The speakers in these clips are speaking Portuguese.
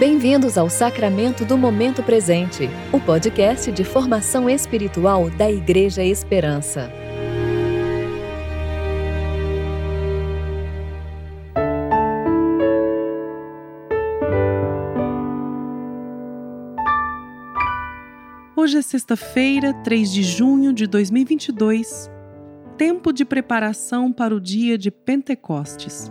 Bem-vindos ao Sacramento do Momento Presente, o podcast de formação espiritual da Igreja Esperança. Hoje é sexta-feira, 3 de junho de 2022, tempo de preparação para o dia de Pentecostes.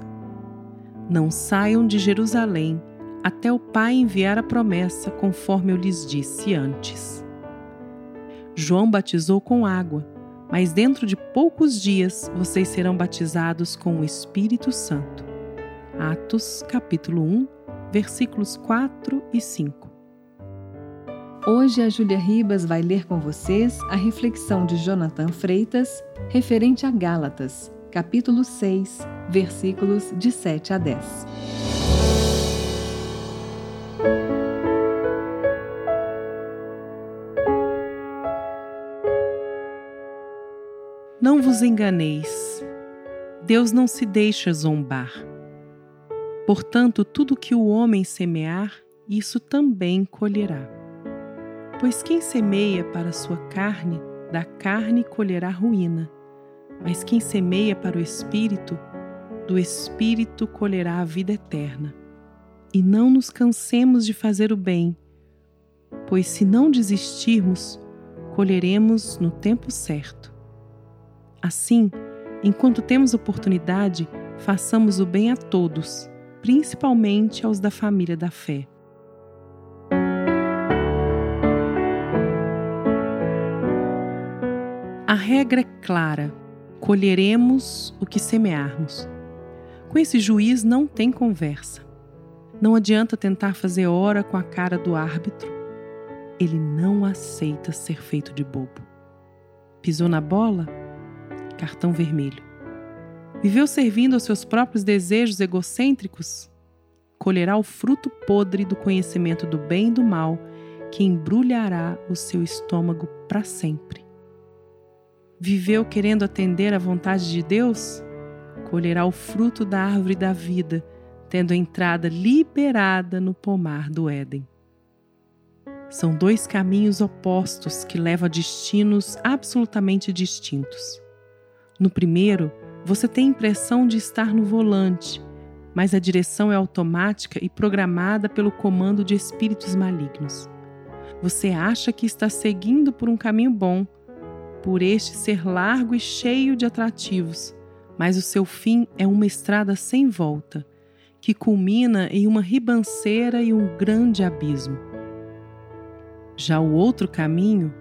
Não saiam de Jerusalém até o Pai enviar a promessa, conforme eu lhes disse antes. João batizou com água, mas dentro de poucos dias vocês serão batizados com o Espírito Santo. Atos, capítulo 1, versículos 4 e 5. Hoje a Júlia Ribas vai ler com vocês a reflexão de Jonathan Freitas referente a Gálatas, capítulo 6, versículos de 7 a 10. Não vos enganeis. Deus não se deixa zombar. Portanto, tudo que o homem semear, isso também colherá. Pois quem semeia para a sua carne, da carne colherá ruína. Mas quem semeia para o espírito, do espírito colherá a vida eterna. E não nos cansemos de fazer o bem, pois se não desistirmos, colheremos no tempo certo. Assim, enquanto temos oportunidade, façamos o bem a todos, principalmente aos da família da fé. A regra é clara: colheremos o que semearmos. Com esse juiz não tem conversa. Não adianta tentar fazer hora com a cara do árbitro. Ele não aceita ser feito de bobo. Pisou na bola? Cartão vermelho. Viveu servindo aos seus próprios desejos egocêntricos? Colherá o fruto podre do conhecimento do bem e do mal que embrulhará o seu estômago para sempre. Viveu querendo atender à vontade de Deus? Colherá o fruto da árvore da vida, tendo entrada liberada no pomar do Éden. São dois caminhos opostos que levam a destinos absolutamente distintos. No primeiro, você tem a impressão de estar no volante, mas a direção é automática e programada pelo comando de espíritos malignos. Você acha que está seguindo por um caminho bom, por este ser largo e cheio de atrativos, mas o seu fim é uma estrada sem volta, que culmina em uma ribanceira e um grande abismo. Já o outro caminho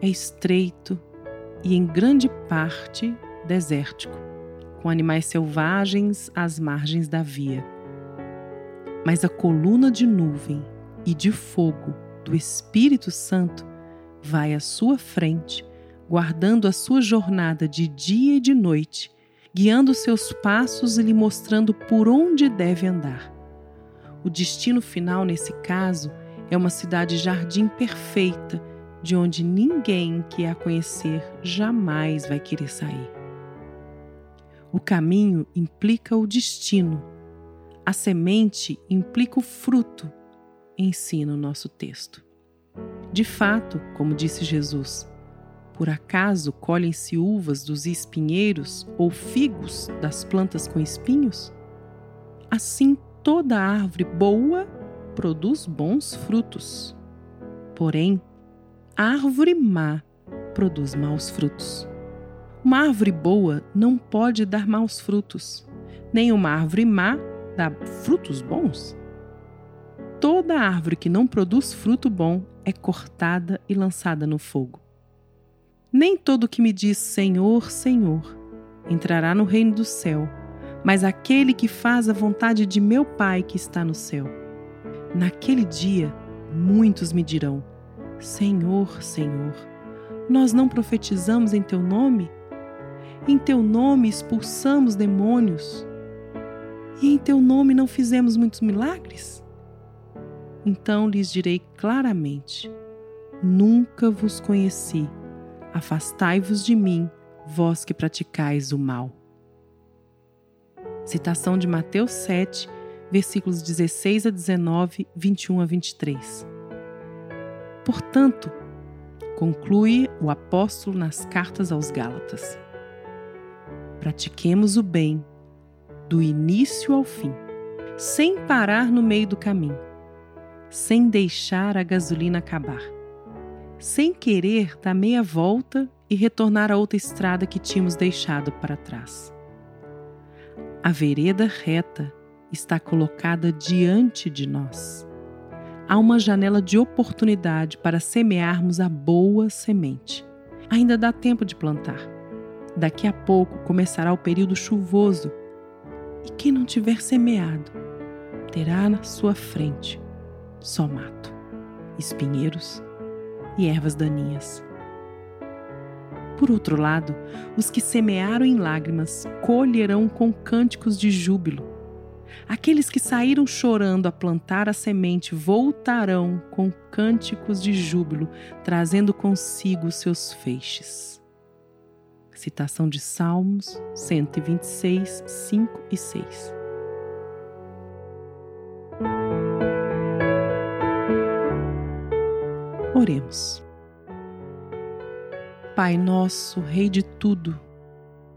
é estreito e, em grande parte, desértico, com animais selvagens às margens da via. Mas a coluna de nuvem e de fogo do Espírito Santo vai à sua frente, guardando a sua jornada de dia e de noite, guiando seus passos e lhe mostrando por onde deve andar. O destino final, nesse caso, é uma cidade-jardim perfeita, de onde ninguém que a conhecer jamais vai querer sair. O caminho implica o destino. A semente implica o fruto, ensina o nosso texto. De fato, como disse Jesus, por acaso colhem-se uvas dos espinheiros ou figos das plantas com espinhos? Assim, toda árvore boa produz bons frutos. Porém, a árvore má produz maus frutos. Uma árvore boa não pode dar maus frutos, nem uma árvore má dá frutos bons. Toda árvore que não produz fruto bom é cortada e lançada no fogo. Nem todo que me diz Senhor, Senhor entrará no reino do céu, mas aquele que faz a vontade de meu Pai que está no céu. Naquele dia, muitos me dirão: Senhor, Senhor, nós não profetizamos em teu nome? Em teu nome expulsamos demônios. E em teu nome não fizemos muitos milagres? Então lhes direi claramente: Nunca vos conheci. Afastai-vos de mim, vós que praticais o mal. Citação de Mateus 7, versículos 16 a 19, 21 a 23. Portanto, conclui o apóstolo nas cartas aos Gálatas. Pratiquemos o bem do início ao fim, sem parar no meio do caminho, sem deixar a gasolina acabar, sem querer dar meia volta e retornar a outra estrada que tínhamos deixado para trás. A vereda reta está colocada diante de nós. Há uma janela de oportunidade para semearmos a boa semente. Ainda dá tempo de plantar. Daqui a pouco começará o período chuvoso e quem não tiver semeado terá na sua frente só mato, espinheiros e ervas daninhas. Por outro lado, os que semearam em lágrimas colherão com cânticos de júbilo. Aqueles que saíram chorando a plantar a semente voltarão com cânticos de júbilo, trazendo consigo seus feixes. Citação de Salmos 126, 5 e 6. Oremos. Pai nosso, Rei de tudo,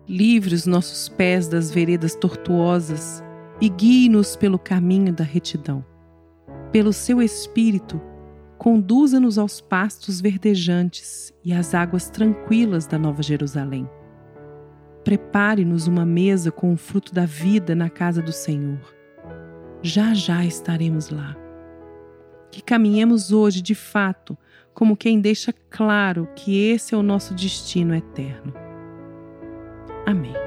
livre os nossos pés das veredas tortuosas e guie-nos pelo caminho da retidão. Pelo seu Espírito, conduza-nos aos pastos verdejantes e às águas tranquilas da Nova Jerusalém. Prepare-nos uma mesa com o fruto da vida na casa do Senhor. Já já estaremos lá. Que caminhemos hoje de fato como quem deixa claro que esse é o nosso destino eterno. Amém.